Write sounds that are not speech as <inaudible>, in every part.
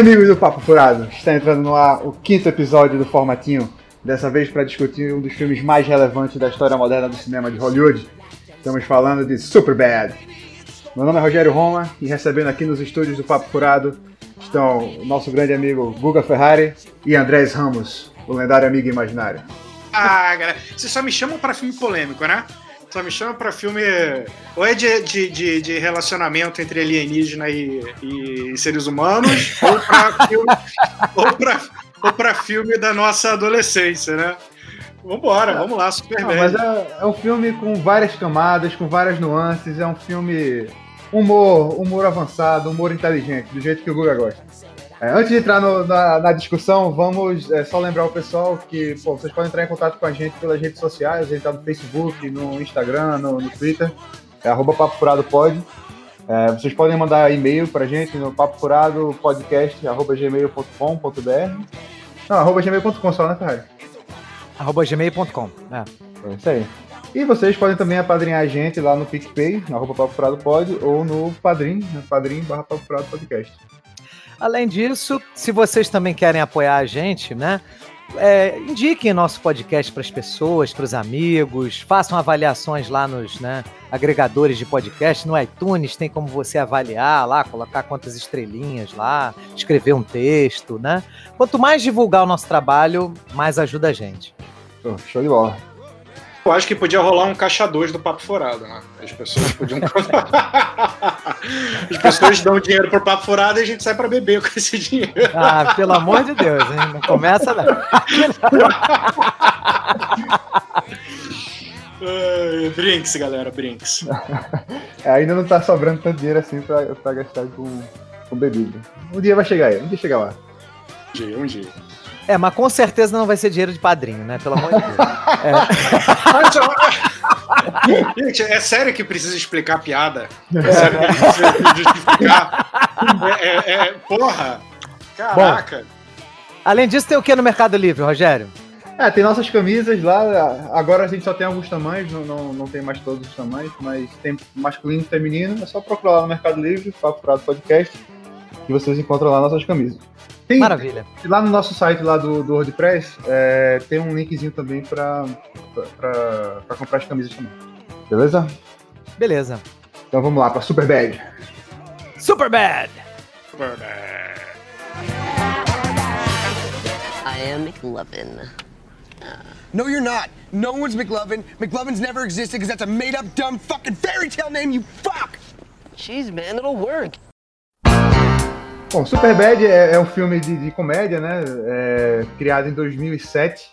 Amigos do Papo Furado, está entrando no ar o quinto episódio do Formatinho, dessa vez para discutir um dos filmes mais relevantes da história moderna do cinema de Hollywood. Estamos falando de Superbad. Meu nome é Rogério Roma e recebendo aqui nos estúdios do Papo Furado estão o nosso grande amigo Guga Ferrari e Andrés Ramos, o lendário amigo imaginário. Ah, galera, vocês só me chamam para filme polêmico, né? Só me chama pra filme. Ou é de, de, de, de relacionamento entre alienígena e, e seres humanos, <laughs> ou pra filme. ou, pra, ou pra filme da nossa adolescência, né? Vambora, vamos lá, super bem. Mas é, é um filme com várias camadas, com várias nuances, é um filme humor, humor avançado, humor inteligente, do jeito que o Guga gosta. É, antes de entrar no, na, na, discussão, vamos é, só lembrar o pessoal que pô, vocês podem entrar em contato com a gente pelas redes sociais, a gente tá no Facebook, no Instagram, no, no Twitter, é arroba Papo Furado Pod. É, vocês podem mandar e-mail pra gente no papofuradopodcast.gmail.com.br Não, arroba gmail.com só, né, Ferrari? Arroba gmail.com, é. É isso aí. E vocês podem também apadrinhar a gente lá no PicPay, na arroba Papo Furado Pod, ou no Padrim, no Padrim barra Papo Furado Podcast. Além disso, se vocês também querem apoiar a gente, né? É, indiquem nosso podcast para as pessoas, para os amigos, façam avaliações lá nos né, agregadores de podcast, no iTunes tem como você avaliar lá, colocar quantas estrelinhas lá, escrever um texto, né? Quanto mais divulgar o nosso trabalho, mais ajuda a gente. show de bola. Eu acho que podia rolar um caixa 2 do Papo Furado, né? As pessoas podiam. <laughs> As pessoas dão dinheiro pro Papo Furado e a gente sai pra beber com esse dinheiro. Ah, pelo amor de Deus, hein? Não começa não. Uh, brinks, galera, brinks. É, ainda não tá sobrando tanto dinheiro assim pra, pra gastar com, com bebida. Um dia vai chegar aí, um dia chegar lá. Um dia, um dia. É, mas com certeza não vai ser dinheiro de padrinho, né? Pelo amor de Deus. É. <laughs> Gente, é sério que precisa explicar a piada? É sério que precisa justificar? É, é, é, porra! Caraca! Bom, além disso, tem o que no Mercado Livre, Rogério? É, tem nossas camisas lá. Agora a gente só tem alguns tamanhos, não, não, não tem mais todos os tamanhos, mas tem masculino e feminino. É só procurar lá no Mercado Livre, Papo Prado Podcast, que vocês encontram lá nossas camisas. Tem, Maravilha. Lá no nosso site lá do, do WordPress é, tem um linkzinho também para comprar as camisas também. Beleza? Beleza. Então vamos lá para Super Bad. Super Bad. Super Bad. I am McLovin. No, you're not. No one's McLovin. McLovin's never existed because that's a made up, dumb, fucking fairy tale name, you fuck! Jeez, man, it'll work. Bom, Superbad é, é um filme de, de comédia, né? É, criado em 2007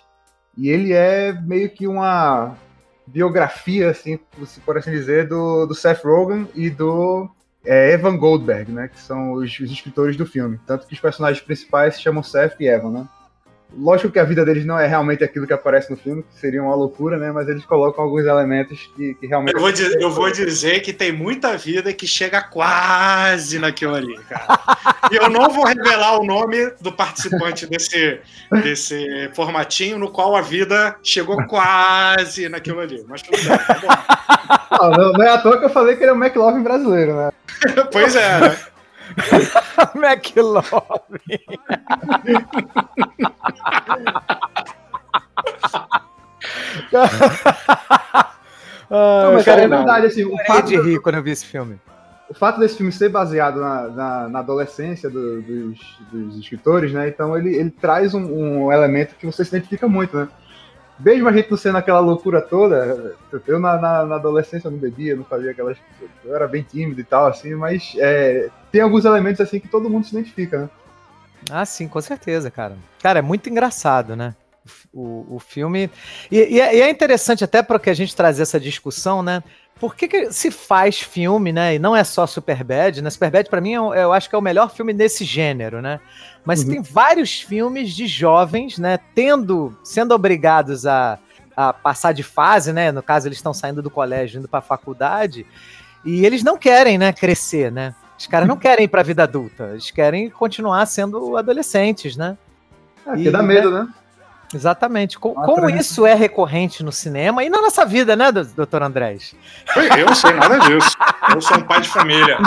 e ele é meio que uma biografia, assim, por assim dizer, do, do Seth Rogen e do é, Evan Goldberg, né? Que são os, os, escritores do filme. Tanto que os personagens principais se chamam Seth e Evan, né? Lógico que a vida deles não é realmente aquilo que aparece no filme, que seria uma loucura, né? Mas eles colocam alguns elementos que, que realmente. Eu vou, dizer, eu vou, dizer que tem muita vida que chega quase naquilo ali, cara. e eu não vou revelar o nome do participante desse, desse formatinho, no qual a vida chegou quase naquilo ali. Mas tudo bem, tá bom. Não, não, é à toa que eu falei que ele é o McLovin brasileiro, né? <laughs> pois é, né? McLovin. Não, mas cara, é verdade, assim, o fato de rir quando eu vi esse filme. O fato desse filme ser baseado na, na, na adolescência do, dos, dos, escritores, né? Então ele, ele traz um, um, elemento que você se identifica muito, né? Mesmo a gente não sendo aquela loucura toda, eu na, na, na adolescência não bebia, não fazia aquelas. Eu era bem tímido e tal, assim, mas é, tem alguns elementos assim que todo mundo se identifica, né? Ah, sim, com certeza, cara. Cara, é muito engraçado, né? O, o filme. E, e, é, é interessante até para que a gente trazer essa discussão, né? Por que, que, se faz filme, né? E não é só Superbad, né? Superbad, para mim, é eu acho que é o melhor filme nesse gênero, né? Mas uhum. tem vários filmes de jovens, né? Tendo, sendo obrigados a, a passar de fase, né? No caso, eles estão saindo do colégio, indo para a faculdade, e eles não querem, né? Crescer, né? Os caras não querem ir pra vida adulta, eles querem continuar sendo adolescentes, né? É, e, dá medo, né? Exatamente. Co- Uma Como transição. isso é recorrente no cinema e na nossa vida, né, do- doutor Andrés? Eu não sei nada disso. Eu sou um pai de família.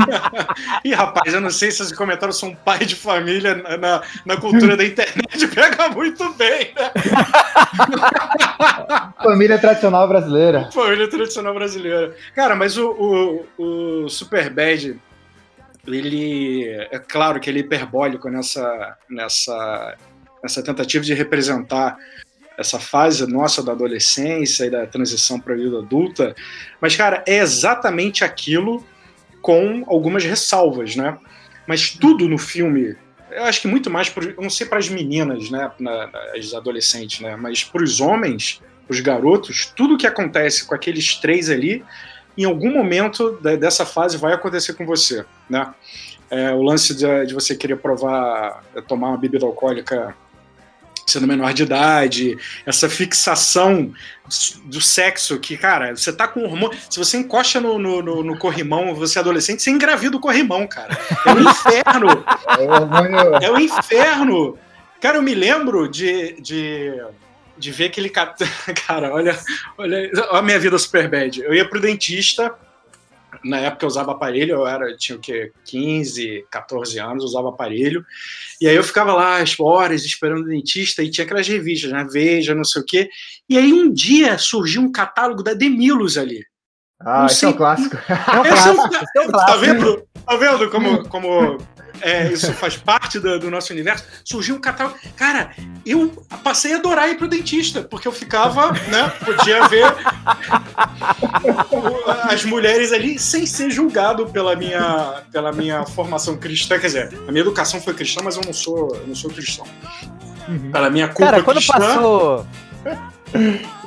<laughs> Ih, rapaz, eu não sei se esse comentário sou um pai de família na, na, na cultura da internet <laughs> pega muito bem, né? <laughs> Família tradicional brasileira. Família tradicional brasileira. Cara, mas o, o, o Superbad, ele. É claro que ele é hiperbólico nessa, nessa, nessa tentativa de representar essa fase nossa da adolescência e da transição para a vida adulta. Mas, cara, é exatamente aquilo com algumas ressalvas, né? Mas tudo no filme. Eu acho que muito mais, pro, não sei para as meninas, né, na, as adolescentes, né, mas para os homens, os garotos, tudo que acontece com aqueles três ali, em algum momento da- dessa fase vai acontecer com você, né? É, o lance de, de você querer provar, tomar uma bebida alcoólica sendo menor de idade, essa fixação do sexo que, cara, você tá com hormônio. Se você encosta no, no, no- no corrimão, você é adolescente, você engravida o corrimão, cara. É um inferno. É o hormônio. É inferno. Cara, eu me lembro de, de, de ver aquele <laughs> cara, olha, olha a minha vida super bad. Eu ia pro dentista, na época eu usava aparelho, eu era, tinha o quê, 15, 14 anos, usava aparelho. E aí eu ficava lá às horas esperando o dentista e tinha aquelas revistas, né? Veja, não sei o quê. E aí um dia surgiu um catálogo da Demilos ali. Ah, Não esse é um clássico. <laughs> É um é um clássico, é um Tá vendo? Tá vendo como, como é, isso faz parte do, do nosso universo? Surgiu um catálogo. Cara, eu passei a adorar ir pro dentista, porque eu ficava, né? Podia ver as mulheres ali sem ser julgado pela minha, pela minha formação cristã. Quer dizer, a minha educação foi cristã, mas eu não sou, eu não sou cristão. Pela minha culpa Cara, quando cristã. passou.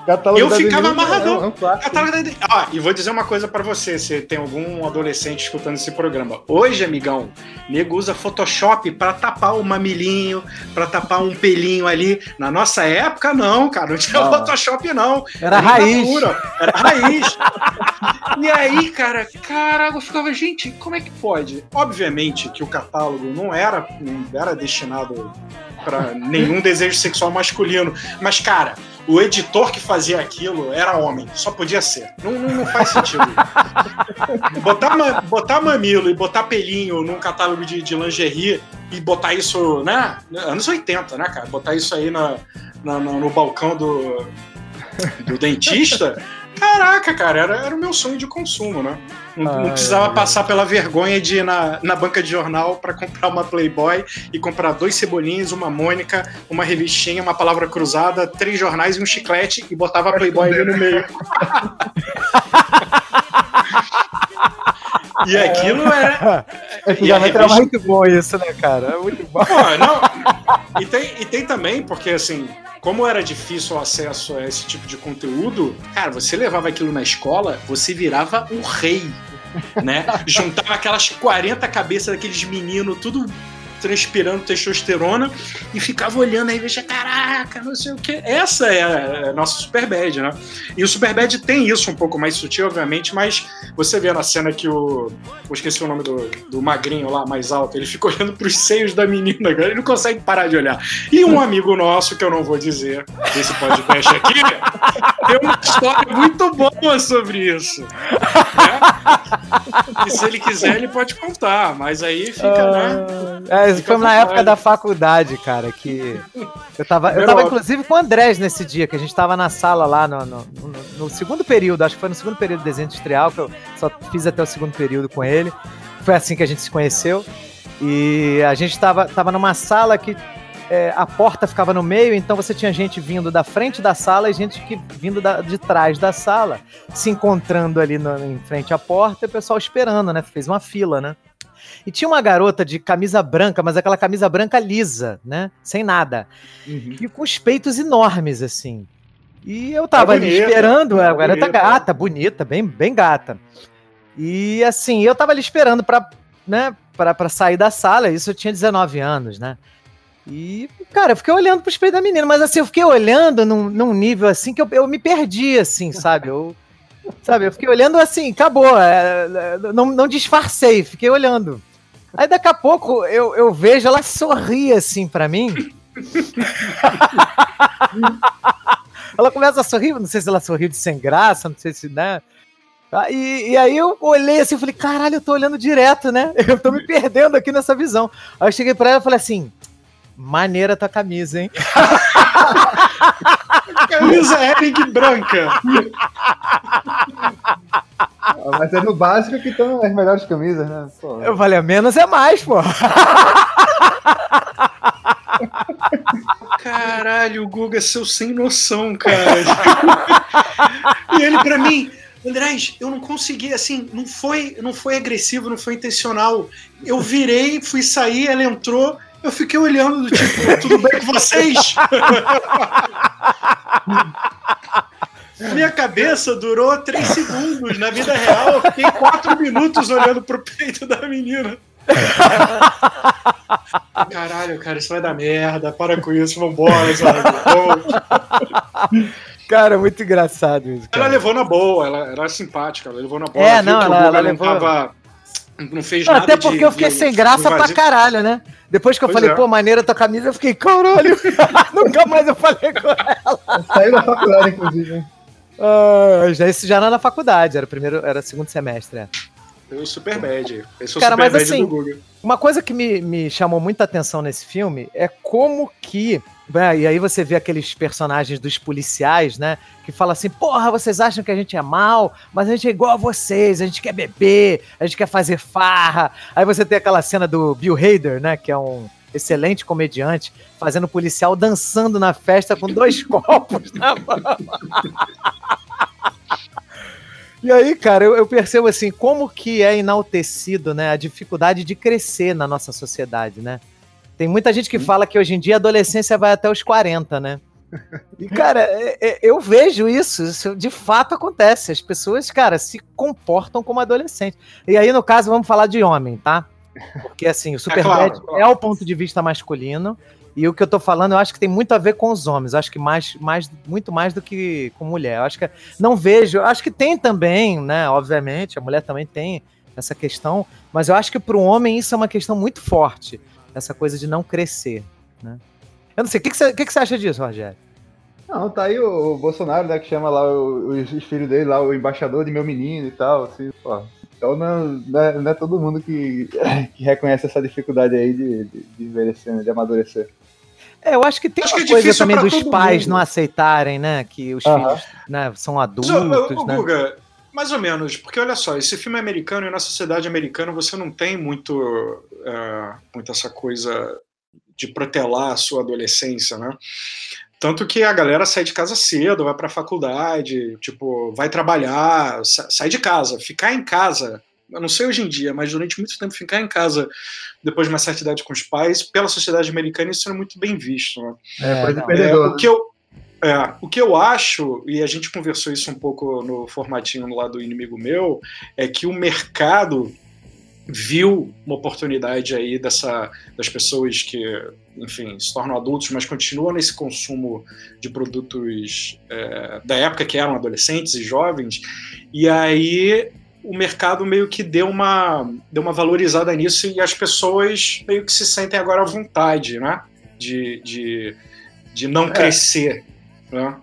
Catálogo Eu ficava amarradão. É um, um. Catálogo da Ah, e vou dizer uma coisa pra você, se tem algum adolescente escutando esse programa. Hoje, amigão, nego usa Photoshop pra tapar o mamilinho, pra tapar um pelinho ali. Na nossa época, não, cara, não tinha Não. Photoshop, não. Era raiz. Era raiz. e aí, cara, cara, eu ficava, gente, como é que pode? Obviamente que o catálogo não era, não era destinado pra nenhum desejo sexual masculino, mas, cara, o editor que fazia aquilo era homem, só podia ser. Não, não, não faz sentido. <laughs> botar, botar mamilo e botar pelinho num catálogo de, de lingerie e botar isso, né? Anos 80, né, cara? Botar isso aí na, na- na- no balcão do, do dentista. Caraca, cara, era, era o meu sonho de consumo, né? Não, não Ai, precisava ai, passar pela vergonha de ir na, na banca de jornal para comprar uma Playboy e comprar dois cebolinhos, uma Mônica, uma revistinha, uma palavra cruzada, três jornais e um chiclete e botava a Playboy ali no meio. <laughs> e aquilo era. Antigamente era. Muito bom isso, né, cara? É muito bom. Pô, não. E tem, e tem também, porque assim, como era difícil o acesso a esse tipo de conteúdo, cara, você levava aquilo na escola, você virava o rei. Né? Juntava aquelas 40 cabeças daqueles meninos, tudo transpirando testosterona, e ficava olhando aí, veja, caraca, não sei o que. Essa é a, a nossa Superbad, né? E o Superbad tem isso um pouco mais sutil, obviamente, mas você vê na cena que o. Eu esqueci o nome do, do magrinho lá, mais alto, ele fica olhando pros seios da menina, cara, ele não consegue parar de olhar. E um amigo nosso, que eu não vou dizer desse podcast aqui, <laughs> tem uma história muito boa sobre isso. né? E se ele quiser, ele pode contar, mas aí fica, né? É, Fica foi na época da faculdade, cara, que eu tava, eu tava inclusive com o Andrés nesse dia, que a gente tava na sala lá no, no- no- no segundo período, acho que foi no segundo período de desenho industrial, que eu só fiz até o segundo período com ele. Foi assim que a gente se conheceu. E a gente tava, tava numa sala que é, a porta ficava no meio, então você tinha gente vindo da frente da sala e gente que vindo da- de trás da sala, se encontrando ali no- em frente à porta e o pessoal esperando, né? Fez uma fila, né? E tinha uma garota de camisa branca, mas aquela camisa branca lisa, né? Sem nada. Uhum. E com os peitos enormes, assim. E eu tava É ali bonita, esperando, é a garota bonita. gata, bonita, bem, bem gata. E assim, eu tava ali esperando pra, né, pra, pra sair da sala, isso eu tinha 19 anos, né? E, cara, eu fiquei olhando pros peitos da menina, mas assim, eu fiquei olhando num, num nível assim que eu, eu me perdi, assim, sabe? Eu, sabe, eu fiquei olhando assim, acabou, é, é, não, não disfarcei, fiquei olhando. Aí daqui a pouco eu, eu vejo ela sorrir assim pra mim. <laughs> ela começa a sorrir, não sei se ela sorriu de sem graça, não sei se, né? Ah, E, e aí eu olhei assim, eu falei, caralho, eu tô olhando direto, né? <laughs> Eu tô me perdendo aqui nessa visão. Aí eu cheguei pra ela e falei assim, maneira tua camisa, hein? <laughs> Camisa Hering branca. Ah, Mas é no básico que estão as melhores camisas, né? Pô, Eu falei, menos é mais, pô. Caralho, o Guga é seu sem noção, cara. e ele pra mim, Andrés, eu não consegui, assim, não foi, não foi agressivo, não foi intencional. Eu virei, fui sair, ela entrou, eu fiquei olhando do tipo, tudo bem com vocês? Minha cabeça durou três segundos. Na vida real, eu fiquei quatro minutos olhando pro peito da menina. Caralho, cara, isso vai dar merda. Para com isso, vambora, sabe? Cara, muito engraçado isso. Ela Cara. levou na boa, ela era simpática, ela levou na boa. É, viu não, ela- ela não levou- tava- Não fez Não, nada até porque de- eu fiquei de- sem graça pra caralho, né? Depois que eu Pois falei, é. pô, maneira tua camisa, eu fiquei, caralho, <laughs> nunca mais eu falei com ela. Saiu da faculdade, inclusive. já, isso já não era na faculdade, era primeiro, era segundo semestre. é. Foi o Super Bad. Esse é o Cara, Super mas assim. Uma coisa que me, me chamou muita atenção nesse filme é como que. Né, e aí você vê aqueles personagens dos policiais, né? Que falam assim: porra, vocês acham que a gente é mal, mas a gente é igual a vocês, a gente quer beber, a gente quer fazer farra. Aí você tem aquela cena do Bill Hader, né? Que é um excelente comediante, fazendo policial dançando na festa com dois <laughs> copos na mão. E aí, cara, eu, eu percebo assim, como que é enaltecido, né, a dificuldade de crescer na nossa sociedade, né? Tem muita gente que fala que hoje em dia a adolescência vai até os 40, né? <laughs> E, cara, é- é- eu vejo isso, isso de fato acontece. As pessoas, cara, se comportam como adolescente. E aí, no caso, vamos falar de homem, tá? Porque, assim, o Superbad claro, claro. é o ponto de vista masculino. E o que eu tô falando, eu acho que tem muito a ver com os homens. Eu acho que mais, mais, muito mais do que com mulher. Eu acho que não vejo. eu Acho que tem também, né? Obviamente, a mulher também tem essa questão. Mas eu acho que para o homem isso é uma questão muito forte. Essa coisa de não crescer, né? Eu não sei, o que, que, você, que, que você acha disso, Rogério? Não, tá aí o, o Bolsonaro, né, que chama lá o- os, os filhos dele, lá, o embaixador de meu menino e tal, assim, pô. Então não, não, é, não é todo mundo que, que reconhece essa dificuldade aí de, de, de envelhecer, né, de amadurecer. É, eu acho que tem Acho uma que é coisa também dos pais mundo. não aceitarem, né? Que os filhos né, são Mas, adultos, ô, né? Guga, mais ou menos, porque olha só, esse filme é americano e na sociedade americana você não tem muito, é, muito essa coisa de protelar a sua adolescência, né? Tanto que a galera sai de casa cedo, vai pra faculdade, tipo, vai trabalhar, sa- sai de casa. Ficar em casa, eu não sei hoje em dia, mas durante muito tempo ficar em casa depois de uma certa idade com os pais, pela sociedade americana isso é muito bem visto, né? É, perdedor. É, o, que eu, é, o que eu acho, e a gente conversou isso um pouco no formatinho lá do Inimigo Meu, é que o mercado viu uma oportunidade aí dessa, das pessoas que, enfim, se tornam adultos, mas continuam nesse consumo de produtos é, da época que eram adolescentes e jovens, e aí o mercado meio que deu uma, deu uma valorizada nisso e as pessoas meio que se sentem agora à vontade, né? De, de, de não crescer, né?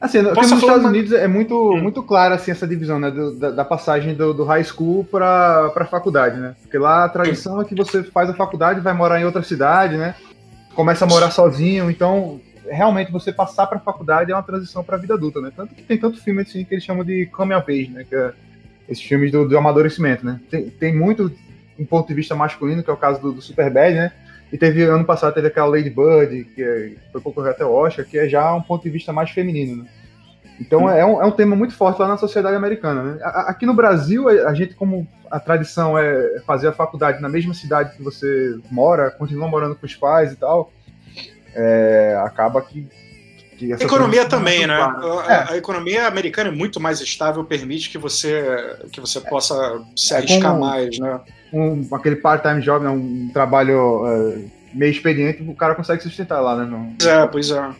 Assim, Posso nos Estados uma- Unidos é muito, Hum. muito clara assim, essa divisão né, do- da, da passagem do, do high school para a faculdade, né? Porque lá a tradição é que você faz a faculdade, vai morar em outra cidade, né? Começa a morar sozinho, então realmente você passar para a faculdade é uma transição para a vida adulta, né? Tanto que tem tanto filme assim que eles chamam de coming of age, né? Que é esses filmes do, do amadurecimento, né? Tem, tem muito um ponto de vista masculino, que é o caso do, do Superbad, né? E teve, ano passado, teve aquela Lady Bird, que é- foi concorrer até o Oscar, que é já um ponto de vista mais feminino, né? Então é um, é um tema muito forte lá na sociedade americana, né? Aqui no Brasil, a a gente, como a tradição é fazer a faculdade na mesma cidade que você mora, continua morando com os pais e tal, é, acaba que... que economia também, é né? clara. A, É. a economia americana é muito mais estável, permite que você, que você possa se É arriscar como- mais, né? um, aquele part-time job, né, um trabalho é, meio expediente, o cara consegue sustentar lá, né? Pois é, pois é.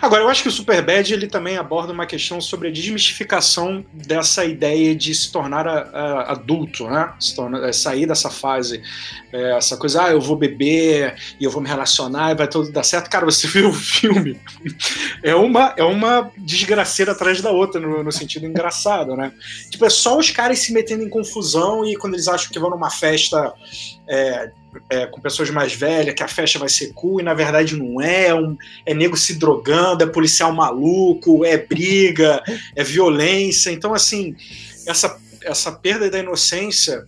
Agora, eu acho que o Superbad ele também aborda uma questão sobre a desmistificação dessa ideia de se tornar a, a, adulto, né? Tornar, é, sair dessa fase, é, essa coisa, ah, eu vou beber e eu vou me relacionar e vai tudo dar certo. Cara, você <laughs> vê o filme, é uma, é uma desgraceira atrás da outra, no, no sentido engraçado, né? Tipo, é só os caras se metendo em confusão e quando eles acham que vão numa festa é, é, com pessoas mais velhas, que a festa vai ser cool, e na verdade não é, um, é nego se drogando, é policial maluco, é briga, é violência. Então, assim, essa, essa perda da inocência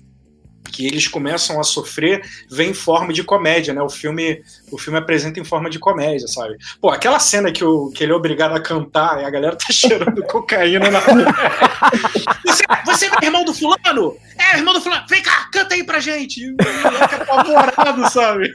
que eles começam a sofrer vem em forma de comédia, né? O filme, o filme apresenta em forma de comédia, sabe? Pô, aquela cena que, o, que ele é obrigado a cantar e a galera tá <laughs> cheirando cocaína na você, você é irmão do fulano? É, irmão do fulano. Vem cá, canta aí pra gente. E o moleque apavorado, sabe?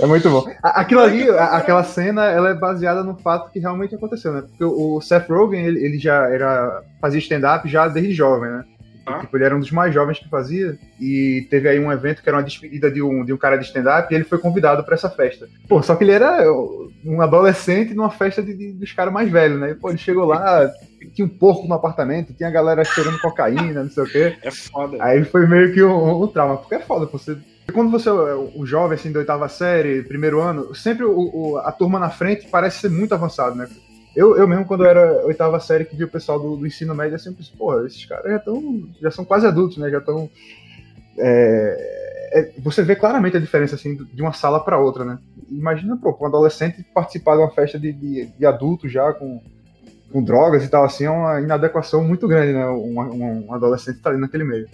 É muito bom. Aquilo ali, aquela cena, ela é baseada no fato que realmente aconteceu, né? Porque o Seth Rogen, ele, ele já era fazia stand-up já desde jovem, né? Ah. Tipo, ele era um dos mais jovens que fazia. E teve aí um evento que era uma despedida de um, de um cara de stand-up e ele foi convidado para essa festa. Pô, só que ele era um adolescente numa festa de, de, dos caras mais velhos, né? E, pô, ele chegou lá, tinha um porco no apartamento, tinha a galera cheirando cocaína, não sei o quê. É foda. Aí foi meio que um, um trauma. Porque é foda, você quando você é o jovem, assim, da oitava série, primeiro ano, sempre o, o, a turma na frente parece ser muito avançado, né? Eu, eu mesmo, quando eu era oitava série, que vi o pessoal do, do ensino médio, eu sempre pensei, pô, esses caras já já são quase adultos, né? Já estão. É, é, você vê claramente a diferença assim de uma sala para outra, né? Imagina, pô, um adolescente participar de uma festa de, de, de adulto já com, com drogas e tal, assim, é uma inadequação muito grande, né? Um, um, um adolescente tá ali naquele meio.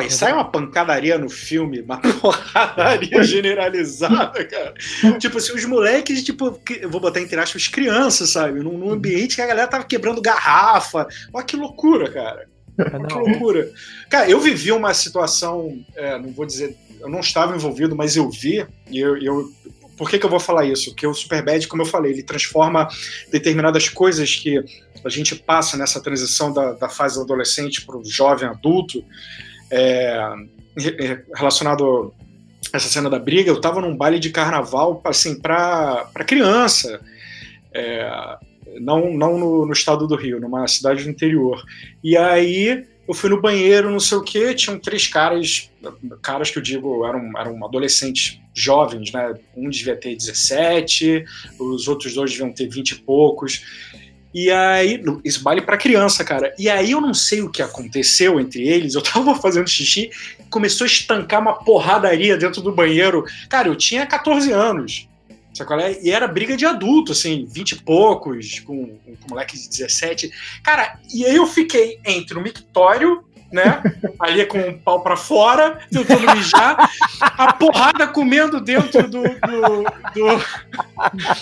E sai uma pancadaria no filme, uma <laughs> porradaria generalizada, cara. <laughs> tipo assim, os moleques, tipo, vou botar entre aspas, crianças, sabe? Num, num, ambiente que a galera tava quebrando garrafa. Olha que loucura, cara. Olha que loucura. Cara, eu vivi uma situação, é, não vou dizer, eu não estava envolvido, mas eu vi, e eu, eu por que, que eu vou falar isso? Porque o Superbad, como eu falei, ele transforma determinadas coisas que a gente passa nessa transição da, da fase adolescente para o jovem adulto é, relacionado a essa cena da briga, eu estava num baile de carnaval, assim, para criança, é, não, não no, no, estado do Rio, numa cidade do interior. E aí eu fui no banheiro, não sei o que, tinham três caras, caras que eu digo eram, eram adolescentes jovens, né? Um devia ter 17, os outros dois deviam ter 20 e poucos. E aí, esse baile para criança, cara. E aí eu não sei o que aconteceu entre eles. Eu tava <laughs> fazendo xixi, começou a estancar uma porradaria dentro do banheiro. Cara, eu tinha 14 anos. Sabe qual é? E era briga de adulto, assim, 20 e poucos, com, com, com moleque de 17. Cara, e aí eu fiquei entre o mictório né? Ali com o pau para fora, tentando mijar, a porrada comendo dentro do, do, do,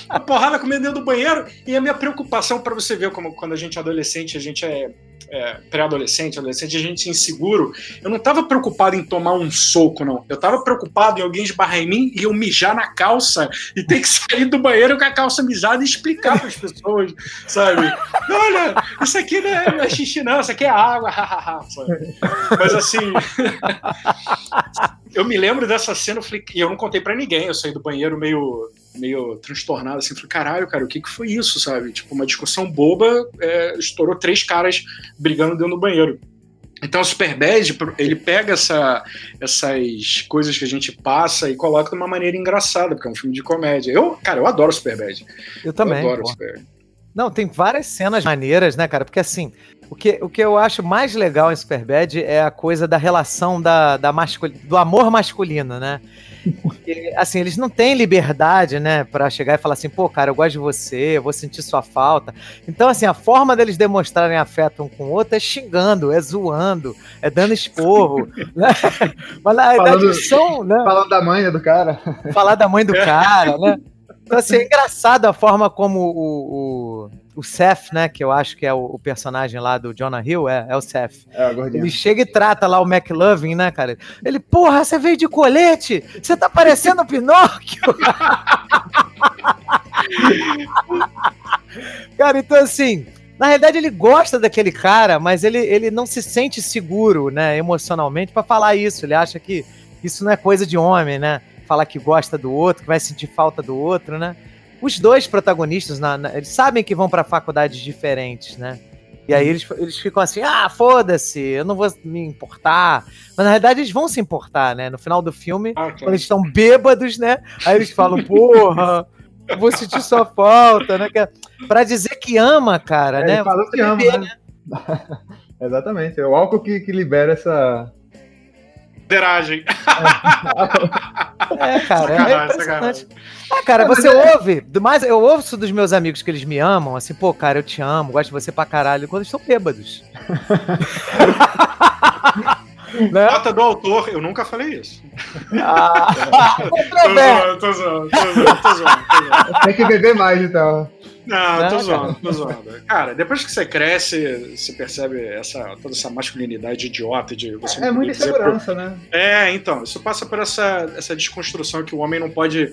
a porrada comendo dentro do banheiro e a minha preocupação para você ver como quando a gente é adolescente, a gente é é, pré-adolescente, adolescente, a gente inseguro, eu não estava preocupado em tomar um soco, não. Eu estava preocupado em alguém esbarrar em mim e eu mijar na calça e ter que <laughs> sair do banheiro com a calça mijada e explicar para as pessoas, sabe? Olha, isso aqui não é, não é xixi, não, isso aqui é água, <laughs> Mas assim. <laughs> eu me lembro dessa cena, eu falei, e eu não contei para ninguém, eu saí do banheiro meio meio transtornado, assim, falei, caralho, cara, o que que foi isso, sabe? Tipo, uma discussão boba, é, estourou três caras brigando dentro do banheiro. Então o Superbad, ele pega essa, essas coisas que a gente passa e coloca de uma maneira engraçada, porque é um filme de comédia. Eu, cara, eu adoro Superbad. Eu também. Eu adoro Superbad. Não, tem várias cenas maneiras, né, cara? Porque assim, o que, o que eu acho mais legal em Superbad é a coisa da relação da, da mascul... do amor masculino, né? Porque, assim, eles não têm liberdade, né, para chegar e falar assim, pô, cara, eu gosto de você, eu vou sentir sua falta. Então, assim, a forma deles demonstrarem afeto um com o outro é xingando, é zoando, é dando esporro, <laughs> né? Mas na verdade são, né? Falar da mãe do cara. Falar da mãe do cara, né? Então, assim, é engraçado a forma como o, o, o Seth, né, que eu acho que é o, o, personagem lá do Jonah Hill, é, é o Seth. É, ele chega e trata lá o McLovin, né, cara? Ele, porra, você veio de colete? Você tá parecendo o Pinóquio? <laughs> cara, então assim, na realidade ele gosta daquele cara, mas ele, ele não se sente seguro, né, emocionalmente para falar isso. Ele acha que isso não é coisa de homem, né? Falar que gosta do outro, que vai sentir falta do outro, né? os dois protagonistas, na, na- eles sabem que vão pra faculdades diferentes, né? E aí eles, eles ficam assim, ah, foda-se, eu não vou me importar. Mas na verdade eles vão se importar, né? No final do filme, Ah, quando eles estão bêbados, né? Aí eles falam, porra, eu vou sentir sua falta, né? É Pra dizer que ama, cara, É, né? ele falou que ama, beber, né? <laughs> Exatamente. É o álcool que, que libera essa. Deragem. É, cara, é Sacanagem. Ah, cara, você ouve, do mais, eu ouço dos meus amigos que eles me amam, assim, pô, cara, eu te amo, gosto de você pra caralho, quando eles estão bêbados. <laughs> né? Nota do autor, eu nunca falei isso. Ah, <laughs> tô zoando, tô zoando, tô zoando. Tem que beber mais, então. Não, tô cara. zoando, tô zoando. Cara, depois que você cresce, você percebe essa, toda essa masculinidade idiota de você É não muita insegurança, né? É, então, isso passa por essa, essa desconstrução que o homem não pode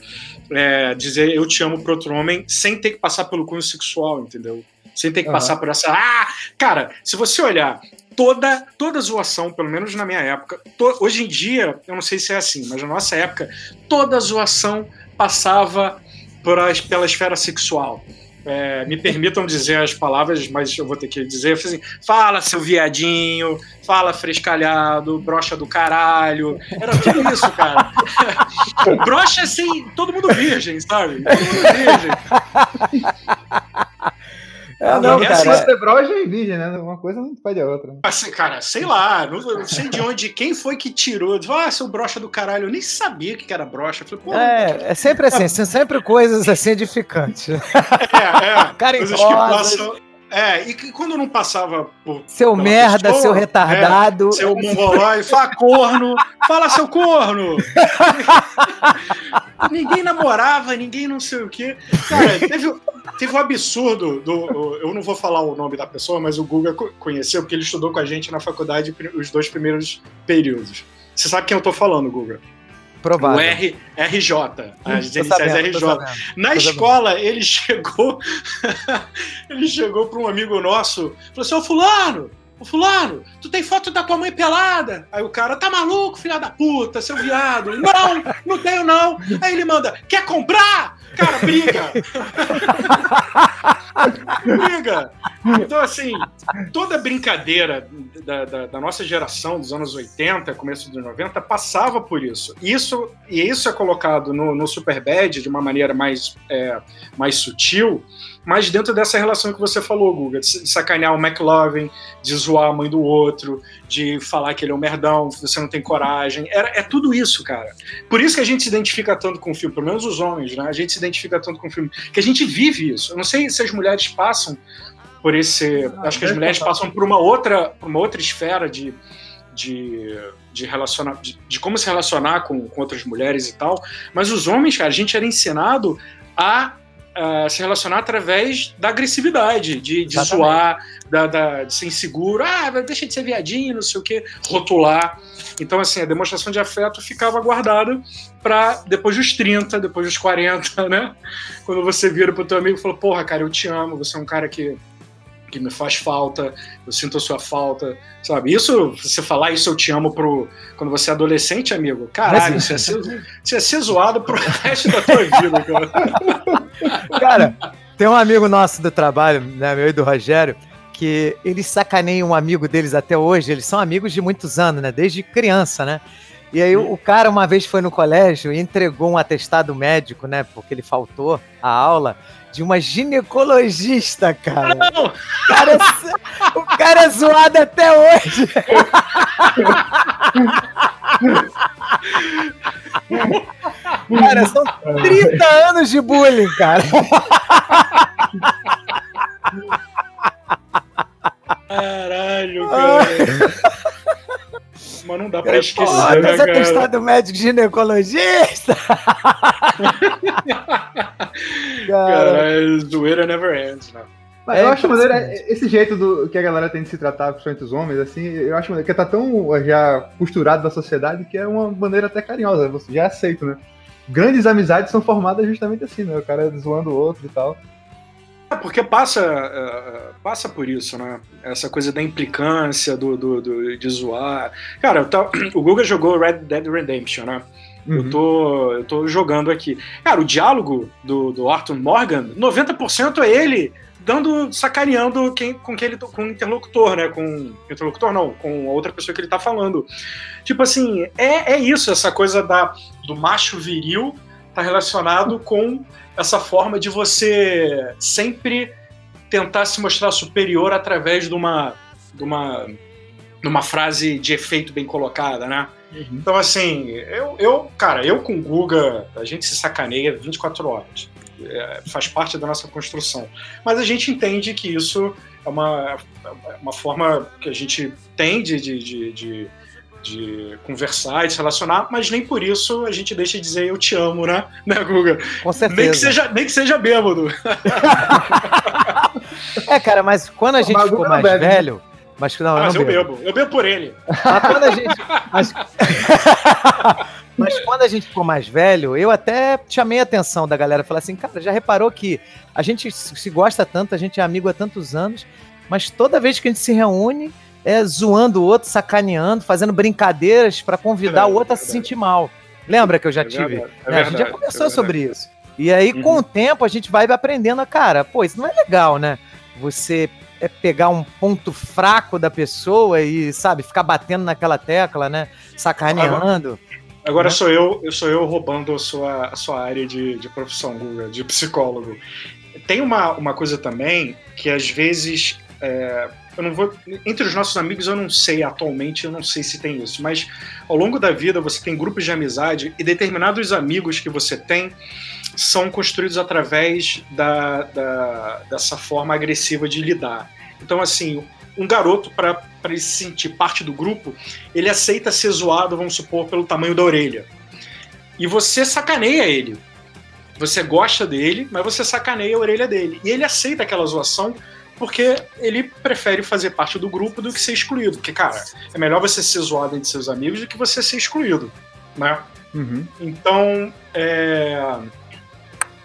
é, dizer eu te amo pro outro homem sem ter que passar pelo cunho sexual, entendeu? Sem ter que Aham. passar por essa. Ah! Cara, se você olhar toda, toda zoação, pelo menos na minha época, to- hoje em dia, eu não sei se é assim, mas na nossa época, toda zoação passava por as- pela esfera sexual. É, me permitam dizer as palavras, mas eu vou ter que dizer. Eu assim, fala, seu viadinho, fala, frescalhado, brocha do caralho. Era tudo isso, cara. <laughs> brocha assim, todo mundo virgem, sabe? Todo mundo virgem. É, Ah, não, mas cara. Você é broja e virgem, né? Uma coisa não pede a outra. Assim, cara, sei lá, não, não sei de onde, quem foi que tirou. Ah, seu brocha do caralho, eu nem sabia o que era brocha. Eu falei, pô, é, É, é sempre assim, são sempre coisas assim edificantes. <laughs> é. Carinhosas. Coisas que passam. É, e que quando não passava por. Seu merda, pessoa, seu retardado. É, seu mongolói, fala corno, fala seu corno. <laughs> ninguém namorava, ninguém não sei o quê. Cara, teve, teve um absurdo do. Eu não vou falar o nome da pessoa, mas o Guga co- conheceu, porque ele estudou com a gente na faculdade os dois primeiros períodos. Você sabe quem eu tô falando, Guga? Provável. O R, RJ, as iniciais sabendo, RJ. sabendo. Na Tô sabendo. escola, ele chegou. <laughs> ele chegou para um amigo nosso falou assim: Ô Fulano, ô Fulano, tu tem foto da tua mãe pelada? Aí o cara, tá maluco, filha da puta, seu viado? Não, não tenho não. Aí ele manda: Quer comprar? Cara, briga! briga! Então, assim, toda brincadeira da, da- da nossa geração, dos anos 80, começo dos 90, passava por isso. Isso e isso é colocado no, no Superbad de uma maneira mais, é, mais sutil, mas dentro dessa relação que você falou, Guga, de sacanear o McLovin, de zoar a mãe do outro, de falar que ele é um merdão, você não tem coragem. Era, é tudo isso, cara. Por isso que a gente se identifica tanto com o filme, pelo menos os homens, né? A gente se identifica tanto com o filme, que a gente vive isso. Eu não sei se as mulheres passam por esse. Ah, acho que as deve mulheres passam por uma outra, por uma outra esfera de. De, de, relacionar, de, de como se relacionar com, com outras mulheres e tal, mas os homens, cara, a gente era ensinado a, a se relacionar através da agressividade, de, de zoar, da, da- de ser inseguro, ah, deixa de ser viadinho, não sei o que, rotular. Então, assim, a demonstração de afeto ficava guardada para depois dos 30, depois dos 40, né? Quando você vira pro teu amigo e fala, porra, cara, eu te amo, você é um cara que, que me faz falta, eu sinto a sua falta, sabe? Isso, você falar isso eu te amo pro, quando você é adolescente, amigo, caralho, Mas- você ia ser, você ser zoado pro <laughs> resto da tua vida, cara. <laughs> Cara, tem um amigo nosso do trabalho, né, meu e do Rogério, que eles sacaneiam um amigo deles até hoje. Eles são amigos de muitos anos, né? Desde criança, né? E aí o cara uma vez foi no colégio e entregou um atestado médico, né? Porque ele faltou a aula de uma ginecologista, cara. Não, O cara, é- o cara é zoado até hoje. Cara, são 30 anos de bullying, cara. caralho, cara. Mas não dá pra esquecer, Pô, né, mas cara? atestado médico ginecologista. <laughs> cara, Cara, zoeira never ends, né? Mas É eu acho maneiro impressionante. esse jeito do, que a galera tem de se tratar, principalmente os homens, assim, eu acho maneiro, que tá tão já costurado da sociedade que é uma maneira até carinhosa, você já aceita, né? Grandes amizades são formadas justamente assim, né? O cara zoando o outro e tal. É, porque passa, é, passa por isso, né? Essa coisa da implicância, do, do, do- de zoar. Cara, eu tava- o Guga jogou Red Dead Redemption, né? Eu, Uhum. tô, eu tô jogando aqui. Cara, o diálogo do, do Arthur Morgan, 90% é ele dando, sacaneando quem, com quem ele com o interlocutor, né? Com interlocutor não, com a outra pessoa que ele tá falando. Tipo assim, é, é isso, essa coisa da, do macho viril tá relacionado com essa forma de você sempre tentar se mostrar superior através de uma, de uma, de uma frase de efeito bem colocada, né? Então, assim, eu, eu, cara, eu com o Guga, a gente se sacaneia 24 horas. É, faz parte da nossa construção. Mas a gente entende que isso é uma, é uma forma que a gente tem de, de, de, de, de conversar e se relacionar, mas nem por isso a gente deixa de dizer eu te amo, né, né Guga? Com certeza. Nem que seja, nem que seja bêbado. <laughs> É, cara, mas quando a gente Mas ficou mais bebe, né? velho. Mas não, mas eu eu não bebo. bebo. Eu bebo por ele. Mas quando a gente. Mas... <laughs> mas quando a gente ficou mais velho, eu até chamei a atenção da galera. Falei assim, cara, já reparou que a gente se gosta tanto, a gente é amigo há tantos anos, mas toda vez que a gente se reúne, é zoando o outro, sacaneando, fazendo brincadeiras pra convidar Verdade, o outro a se sentir mal. Lembra que eu já É tive? é né? a gente já conversou é sobre isso. E aí, com Uhum. o tempo, a gente vai aprendendo a, cara, pô, isso não é legal, né? Você é pegar um ponto fraco da pessoa e, sabe, ficar batendo naquela tecla, né? Sacaneando. Agora Né? sou eu, eu sou eu roubando a sua, a sua área de, de profissão, Guga, de psicólogo. Tem uma, uma coisa também que às vezes é, eu não vou entre os nossos amigos eu não sei atualmente, eu não sei se tem isso, mas ao longo da vida você tem grupos de amizade e determinados amigos que você tem são construídos através da, da- dessa forma agressiva de lidar. Então assim, um garoto para ele se sentir parte do grupo, ele aceita ser zoado, vamos supor, pelo tamanho da orelha. E você sacaneia ele. Você gosta dele, mas você sacaneia a orelha dele. E ele aceita aquela zoação porque ele prefere fazer parte do grupo do que ser excluído. Porque, cara, é melhor você ser zoado entre seus amigos do que você ser excluído, né? Uhum. Então, é,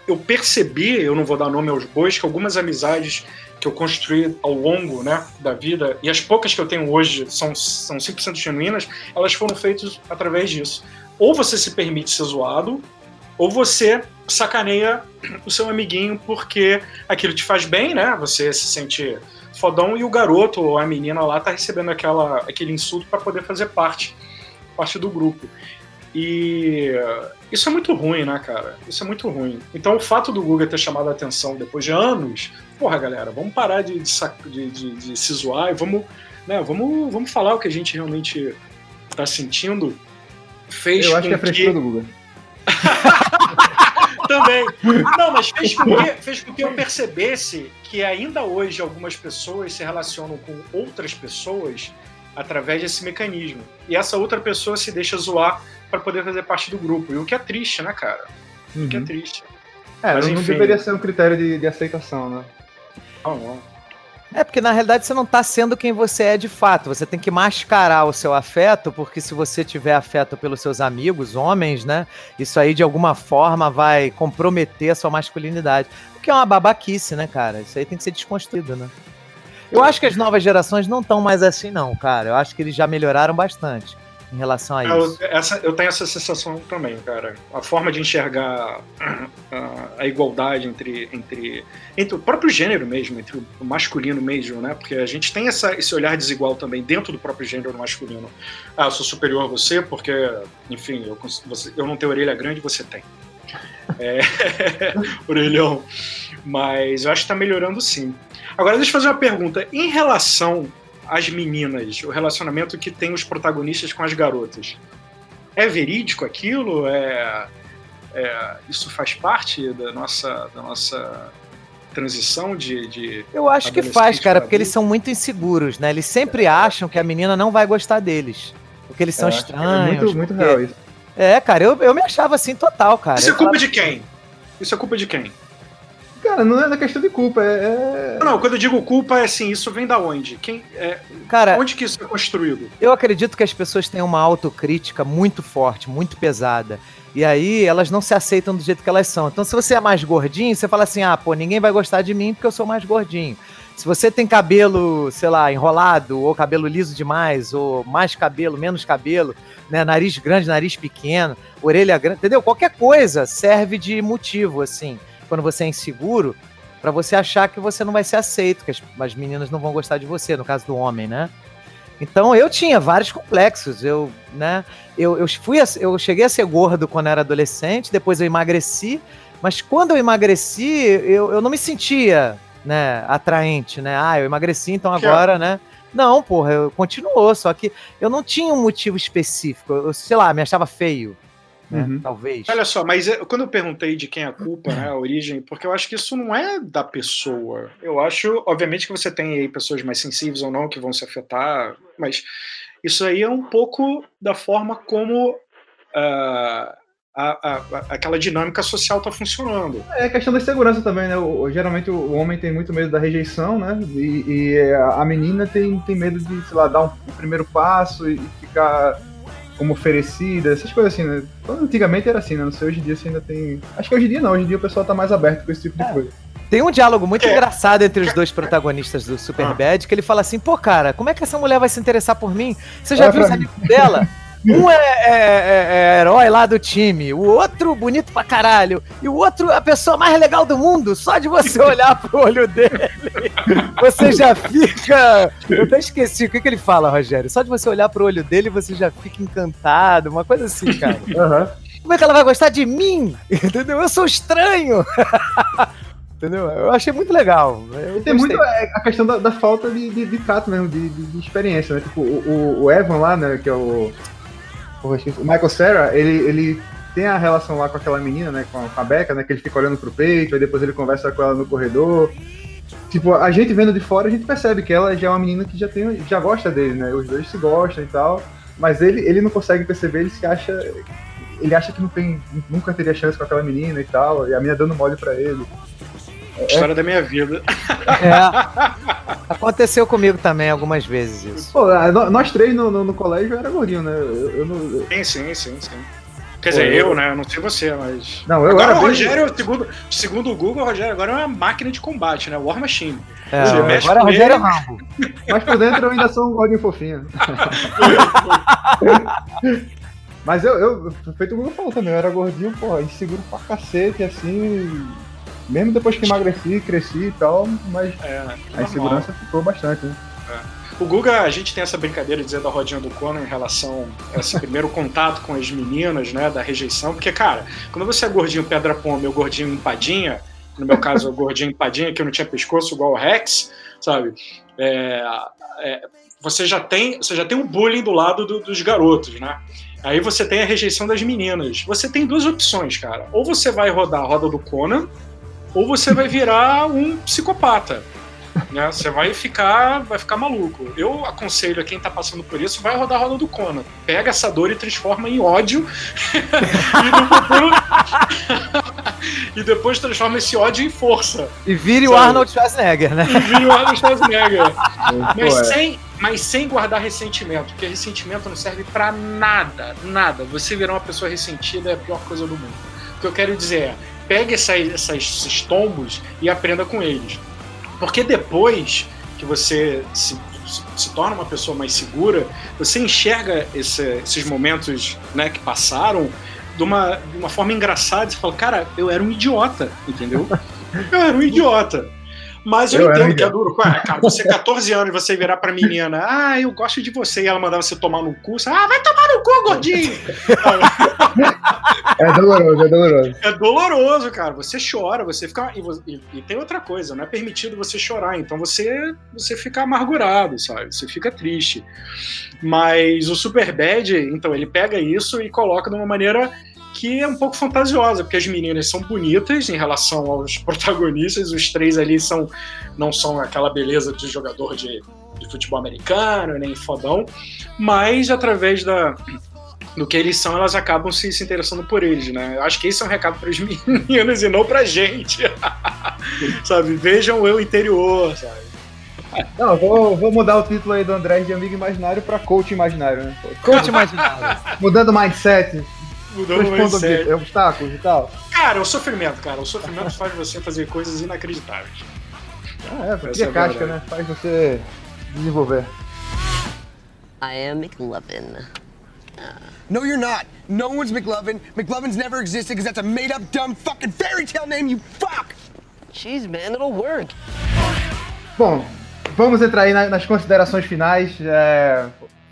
eu percebi, eu não vou dar nome aos bois, que algumas amizades que eu construí ao longo né, da vida, e as poucas que eu tenho hoje são, são 100% genuínas, elas foram feitas através disso. Ou você se permite ser zoado, ou você sacaneia o seu amiguinho porque aquilo te faz bem, né? Você se sente fodão e o garoto ou a menina lá tá recebendo aquela, aquele insulto para poder fazer parte, parte do grupo. E isso é muito ruim, né, cara? Isso é muito ruim. Então o fato do Guga ter chamado a atenção depois de anos, porra, galera, vamos parar de, de, de- de- se zoar e vamos, né, vamos, vamos falar o que a gente realmente tá sentindo. Fez Eu acho que é frescura do Guga. <laughs> também. Não, mas fez com, que, fez com que eu percebesse que ainda hoje algumas pessoas se relacionam com outras pessoas através desse mecanismo. E essa outra pessoa se deixa zoar para poder fazer parte do grupo. E o que é triste, né, cara? O que é Uhum. triste. É, Mas não enfim. deveria ser um critério de, de aceitação, né? Não, não. É porque na realidade você não tá sendo quem você é de fato. Você tem que mascarar o seu afeto, porque se você tiver afeto pelos seus amigos, homens, né? Isso aí de alguma forma vai comprometer a sua masculinidade. O que é uma babaquice, né, cara? Isso aí tem que ser desconstruído, né? Eu acho que as novas gerações não estão mais assim, não, cara. Eu acho que eles já melhoraram bastante em relação a Eu, isso. essa, eu tenho essa sensação também, cara. A forma de enxergar a, a igualdade entre, entre, entre o próprio gênero mesmo, entre o masculino mesmo, né? Porque a gente tem essa, esse olhar desigual também dentro do próprio gênero masculino. Ah, eu sou superior a você porque, enfim, eu, você, eu não tenho orelha grande, você tem. É, <laughs> orelhão. Mas eu acho que tá melhorando sim. Agora, deixa eu fazer uma pergunta. Em relação às meninas, o relacionamento que tem os protagonistas com as garotas, é verídico aquilo? É, é- isso faz parte da nossa, da nossa transição de. de- Eu acho que faz, cara, porque eles são muito inseguros, né? Eles sempre acham que a menina não vai gostar deles. Porque eles são que estranhos. É muito, muito porque- real isso. É, cara, eu, eu me achava assim total, cara. Isso é culpa falava- de quem? Isso é culpa de quem? Cara, não é na questão de culpa, é. é- Não, quando eu digo culpa, é assim, isso vem da onde? Quem, é, Cara, onde que isso é construído? eu acredito que as pessoas têm uma autocrítica muito forte, muito pesada. E aí elas não se aceitam do jeito que elas são. Então, se você é mais gordinho, você fala assim: ah, pô, ninguém vai gostar de mim porque eu sou mais gordinho. Se você tem cabelo, sei lá, enrolado, ou cabelo liso demais, ou mais cabelo, menos cabelo, né? Nariz grande, nariz pequeno, orelha grande, entendeu? Qualquer coisa serve de motivo, assim, quando você é inseguro, para você achar que você não vai ser aceito, que as, as meninas não vão gostar de você, no caso do homem, né? Então eu tinha vários complexos. Eu, né, eu, eu, fui a, eu cheguei a ser gordo quando era adolescente, depois eu emagreci, mas quando eu emagreci, eu, eu não me sentia né, atraente, né? Ah, eu emagreci, então agora, né? Não, porra, eu continuou, só que eu não tinha um motivo específico. Eu, sei lá, me achava feio. Né? Uhum. Talvez. Olha só, mas eu, quando eu perguntei de quem é a culpa, né, a origem, porque eu acho que isso não é da pessoa. Eu acho, obviamente, que você tem aí pessoas mais sensíveis ou não que vão se afetar, mas isso aí é um pouco da forma como uh, a, a, aquela dinâmica social está funcionando. É questão da segurança também, né? O, geralmente o homem tem muito medo da rejeição, né? E, e a menina tem, tem medo de, sei lá, dar um, um primeiro passo e ficar como oferecida, essas coisas assim, né? Então, antigamente era assim, né? Não sei, hoje em dia você ainda tem. Acho que hoje em dia não, hoje em dia o pessoal tá mais aberto com esse tipo de é. coisa. Tem um diálogo muito é. engraçado entre os dois protagonistas do Superbad, ah. que ele fala assim, pô, cara, como é que essa mulher vai se interessar por mim? Você já é viu os amigos dela? <laughs> Um é, é, é, é, herói lá do time, o outro bonito pra caralho, e o outro a pessoa mais legal do mundo. Só de você <laughs> olhar pro olho dele, você já fica. Eu até esqueci o que, que ele fala, Rogério. Só de você olhar pro olho dele, você já fica encantado, uma coisa assim, cara. <laughs> Uhum. Como é que ela vai gostar de mim? Entendeu? Eu sou estranho. <laughs> Entendeu? Eu achei muito legal. Eu tem muito a questão da, da falta de, de, de, trato mesmo, de, de, de, experiência, né? Tipo, o, o, Evan lá, né, que é o o Michael Sarah, ele, ele tem a relação lá com aquela menina, né, com a, com a Becca, né, que ele fica olhando pro peito, aí depois ele conversa com ela no corredor. Tipo, a gente vendo de fora, a gente percebe que ela já é uma menina que já tem, já gosta dele, né? Os dois se gostam e tal, mas ele, ele não consegue perceber, ele se acha ele acha que não tem, nunca teria chance com aquela menina e tal, e a menina dando mole para ele. História é... da minha vida. É. <laughs> Aconteceu comigo também algumas vezes isso. Pô, nós três no, no, no colégio era gordinho, né? Eu, eu não... Sim, sim, sim, sim. Quer dizer, Pô, eu, eu, né? Eu não sei você, mas. Não, eu agora o Rogério, bem... segundo, segundo o Google, o Rogério agora é uma máquina de combate, né? War Machine. É, agora o Rogério é Rambo. <laughs> Mas por dentro eu ainda sou um gordinho fofinho. <laughs> mas eu, eu, feito o Google falou também, eu era gordinho, porra, inseguro pra cacete, assim. Mesmo depois que emagreci, cresci e tal, mas é, a insegurança ficou bastante, né? É. O Guga, a gente tem essa brincadeira de dizer da rodinha do Conan em relação a esse primeiro contato com as meninas, né, da rejeição, porque, cara, quando você é gordinho pedra pome ou gordinho empadinha, no meu caso, o gordinho empadinha, que eu não tinha pescoço igual o Rex, sabe? É, é, você já tem você já tem o bullying do lado do, dos garotos, né? Aí você tem a rejeição das meninas. Você tem duas opções, cara. Ou você vai rodar a roda do Conan, ou você vai virar um psicopata. Né? Você vai ficar, vai ficar maluco. Eu aconselho a quem tá passando por isso, vai rodar a roda do Conan. Pega essa dor e transforma em ódio. e, <laughs> futuro... e, depois transforma esse ódio em força. E vire sabe? o Arnold Schwarzenegger, né? E vire o Arnold Schwarzenegger. mas, sem, mas sem guardar ressentimento, porque ressentimento não serve para nada, nada. Você virar uma pessoa ressentida é a pior coisa do mundo. O que eu quero dizer é, pegue essas, essas, esses tombos e aprenda com eles. Porque depois que você se, se torna uma pessoa mais segura, você enxerga esse, esses momentos né, que passaram de uma, de uma forma engraçada. Você fala, cara, eu era um idiota, entendeu? <laughs> Eu era um idiota. Mas eu, eu entendo que é duro. Cara, você 14 anos e você virar pra menina, ah, eu gosto de você, e ela mandar você tomar no cu, você, ah, vai tomar no cu, gordinho! é doloroso, é doloroso. É doloroso, cara. Você chora, você fica. E, e, tem outra coisa, não é permitido você chorar, então você, você fica amargurado, sabe? Você fica triste. Mas o Superbad, então, ele pega isso e coloca de uma maneira que é um pouco fantasiosa, porque as meninas são bonitas em relação aos protagonistas, os três ali são não são aquela beleza de jogador de, de futebol americano, nem fodão, mas através da do que eles são, elas acabam se, se interessando por eles, né? Eu acho que esse é um recado para os <laughs> meninos e não pra gente. <laughs> sabe? Vejam eu interior, sabe? Não, vou, vou mudar o título aí do André de amigo imaginário para coach imaginário, né? Coach imaginário. Mudando o mindset. Mudando mais É obstáculos e tal. Cara, o sofrimento, cara. O sofrimento faz você fazer coisas inacreditáveis. Ah, é, porque é é a casca, né? Faz você desenvolver. I am McLovin. No, you're not. No one's McLovin. McLovin's never existed because that's a made up, dumb fucking fairy tale name, you fuck! Jeez, man, it'll work. Bom, vamos entrar aí na- nas considerações finais. É,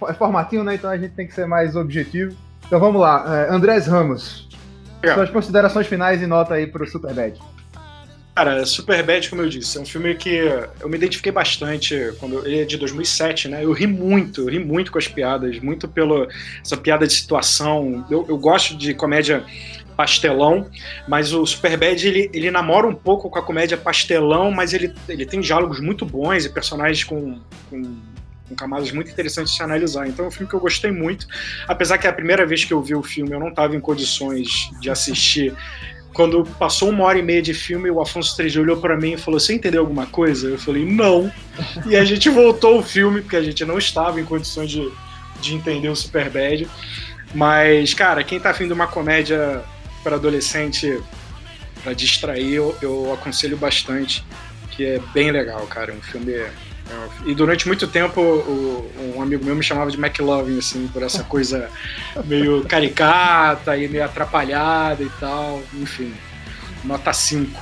é formatinho, né? Então a gente tem que ser mais objetivo. Então vamos lá. É, Andrés Ramos, É. suas considerações finais e nota aí pro Superbad. Cara, Superbad, como eu disse, é um filme que eu me identifiquei bastante quando ele é de 2007, né? Eu ri muito, eu ri muito com as piadas, muito pela essa piada de situação. Eu, eu gosto de comédia pastelão, mas o Superbad ele, ele namora um pouco com a comédia pastelão, mas ele, ele tem diálogos muito bons e personagens com, com, com camadas muito interessantes de se analisar. Então é um filme que eu gostei muito, apesar que a primeira vez que eu vi o filme eu não estava em condições de assistir quando passou uma hora e meia de filme, o Afonso 3 olhou pra mim e falou: Você entendeu alguma coisa? Eu falei: Não. <laughs> E a gente voltou o filme, porque a gente não estava em condições de, de entender o Superbad. Mas, cara, quem tá afim de uma comédia para adolescente, pra distrair, eu, eu aconselho bastante, que é bem legal, cara. Um filme. E durante muito tempo, o- um amigo meu me chamava de McLovin, assim, por essa coisa meio caricata e meio atrapalhada e tal. Enfim, nota 5.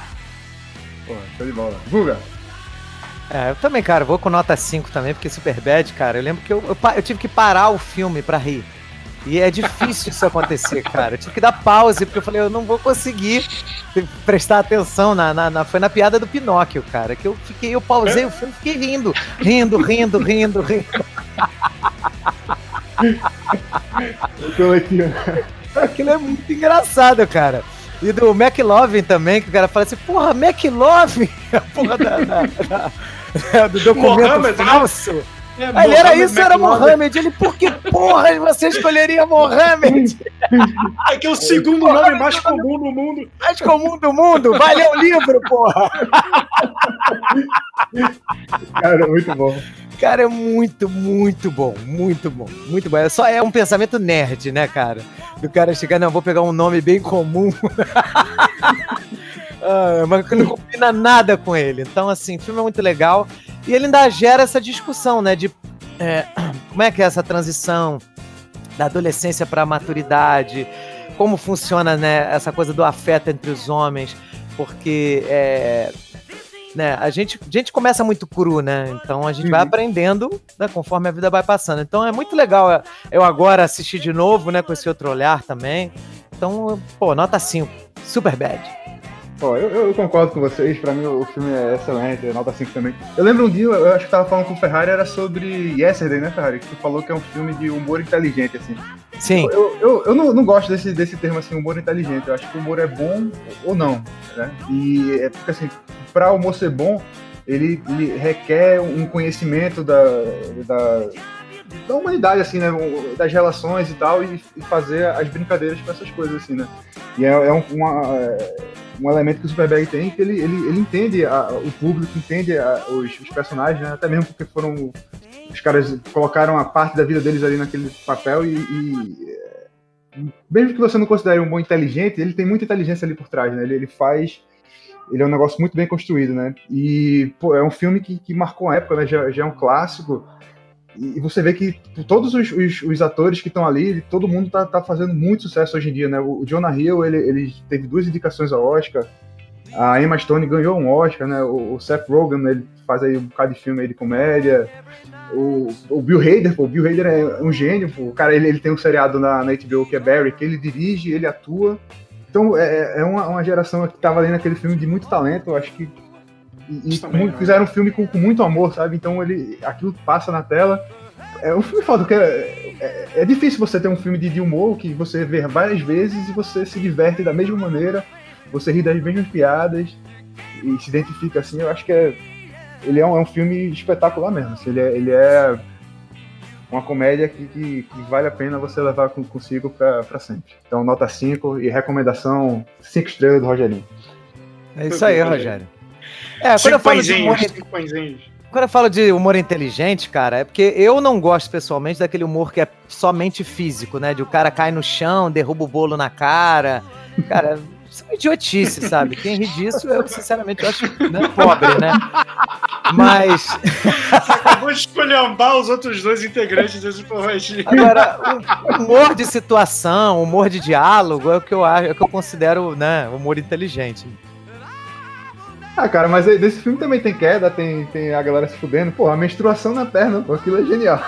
Pô, show de bola. Guga, É, eu também, cara, vou com nota 5 também, porque Superbad, cara, eu lembro que eu, eu, eu tive que parar o filme pra rir. E é difícil isso acontecer, cara. Eu tive que dar pause, porque eu falei, eu não vou conseguir prestar atenção na, na- na- Foi na piada do Pinóquio, cara. Que eu fiquei, eu pausei o filme e fiquei rindo. Rindo, rindo, rindo, rindo. coletivo. Aquilo é muito engraçado, cara. E do McLovin também, que o cara fala assim, porra, McLovin! <laughs> A porra da, da- da- do documento Mohammed, né? É, Aí ele era isso, era. Mohamed. Ele, por que porra você escolheria Mohamed? <laughs> É que é o segundo nome mais <laughs> comum no mundo. Mais comum do mundo. Vai ler o livro, porra. <laughs> Cara, muito bom. Cara, é muito, muito bom. Muito bom. Muito bom. É só é um pensamento nerd, né, cara? Do cara chegar, não, vou pegar um nome bem comum. Ah, mas que não combina nada com ele. Então, assim, o filme é muito legal. E ele ainda gera essa discussão, né? De é, <clears throat> como é que é essa transição da adolescência para a maturidade, como funciona né, essa coisa do afeto entre os homens, porque é, né, a, gente, a gente começa muito cru, né? Então a gente vai Uhum. aprendendo né, conforme a vida vai passando. Então é muito legal eu agora assistir de novo, né, com esse outro olhar também. Então, pô, nota 5. Super bad. Pô, eu, eu concordo com vocês, pra mim o filme é excelente, é nota 5 também. Eu lembro um dia, eu acho que tava falando com o Ferrari, era sobre Yesterday, né, Ferrari? Que tu falou que é um filme de humor inteligente, assim. Sim. Eu, eu, eu não, não gosto desse, desse termo, assim, humor inteligente. Eu acho que o humor é bom ou não, né? E é porque, assim, pra humor ser bom, ele, ele requer um conhecimento da, da, da humanidade, assim, né? Das relações e tal, e, fazer as brincadeiras com essas coisas, assim, né? E é, é um, uma, um elemento que o Superbag tem, que ele, ele, ele entende a- o público, entende a- os, os personagens, né? Até mesmo porque foram... Os caras colocaram a parte da vida deles ali naquele papel e, e, é, mesmo que você não considere um bom inteligente, ele tem muita inteligência ali por trás, né? Ele, ele faz. Ele é um negócio muito bem construído, né? E, pô, é um filme que, que marcou a época, né? Já, já é um clássico. E você vê que todos os, os, os atores que estão ali, todo mundo tá, tá fazendo muito sucesso hoje em dia, né? O, Jonah Hill, ele, ele teve duas indicações ao Oscar. A Emma Stone ganhou um Oscar, né? O, o Seth Rogen, ele faz aí um bocado de filme aí de comédia. O, o Bill Hader, pô, o Bill Hader é um gênio, pô. O cara, ele, ele tem um seriado na, na HBO que é Barry, que ele dirige, ele atua. Então, é, é uma, uma geração que tava ali naquele filme de muito talento, eu acho que. E, e também, mu- né? fizeram um filme com, com muito amor, sabe? Então, ele, aquilo passa na tela. É um filme foda, porque é, é, é difícil você ter um filme de, de humor que você vê várias vezes e você se diverte da mesma maneira, você ri das mesmas piadas e se identifica assim. Eu acho que é, ele é um, é um filme espetacular mesmo. assim, ele, é, ele é uma comédia que, que, que vale a pena você levar com- consigo pra, pra sempre. Então, nota 5 e recomendação 5 estrelas do Rogerinho. É isso aí. Rogério. É, quando eu falo de humor, quando eu falo de humor inteligente, cara, é porque eu não gosto pessoalmente daquele humor que é somente físico, né? De o cara cai no chão, derruba o bolo na cara. Cara, isso é uma idiotice, sabe? Quem ri disso, eu sinceramente eu acho né, pobre, né? Mas. <laughs> Você acabou de escolhambar os outros dois integrantes desse forrostinho. Agora, humor de situação, humor de diálogo é o que eu acho, é o que eu considero, né, humor inteligente. Ah, cara, mas nesse filme também tem queda, tem, tem a galera se fudendo. Pô, a menstruação na perna, pô, aquilo é genial.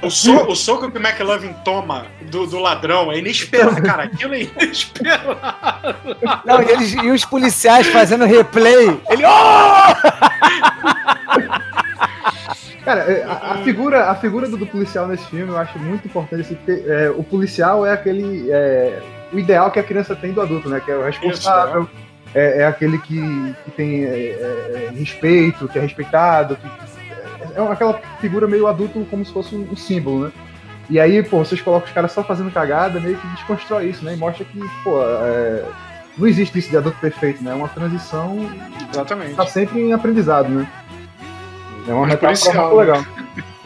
O, so, o soco que o McLovin toma do, do ladrão é inesperado, cara. Aquilo é inesperado. Não, e, eles, e os policiais fazendo replay. Ele. Oh! Cara, é, a, a, figura, a figura do, do, policial nesse filme eu acho muito importante. Assim, porque, é, o policial é aquele. É, o ideal que a criança tem do adulto, né? Que é o responsável. Isso, é, é, aquele que, que tem é, é, respeito, que é respeitado, que, é aquela figura meio adulto como se fosse um, símbolo, né? E aí, pô, vocês colocam os caras só fazendo cagada, meio que desconstrói isso, né? E mostra que, pô, é, não existe isso de adulto perfeito, né? É uma transição. Exatamente. Tá sempre em aprendizado, né? É uma metáfora muito legal.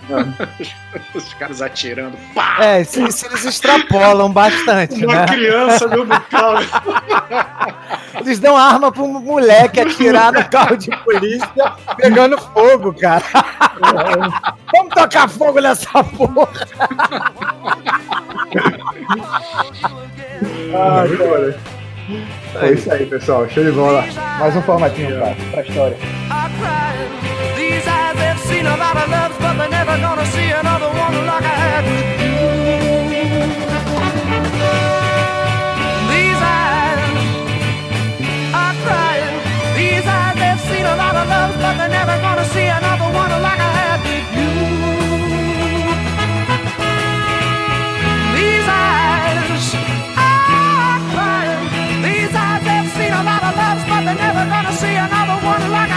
<laughs> Os caras atirando. Pá! É, se, se eles extrapolam bastante. Uma né? criança no carro. <laughs> Eles dão arma para um moleque atirar no carro de polícia pegando fogo, cara. <laughs> Vamos tocar fogo nessa porra. ah, cara. É isso aí, pessoal. Show de bola. Mais um formatinho pra, pra história. these eyes have seen a lot of loves, but they're never gonna see another one like I had with you. These eyes are crying. These eyes have seen a lot of loves, but they're never gonna see another one like I had with you. These eyes are crying. These eyes have seen a lot of loves, but they're never gonna see another one like I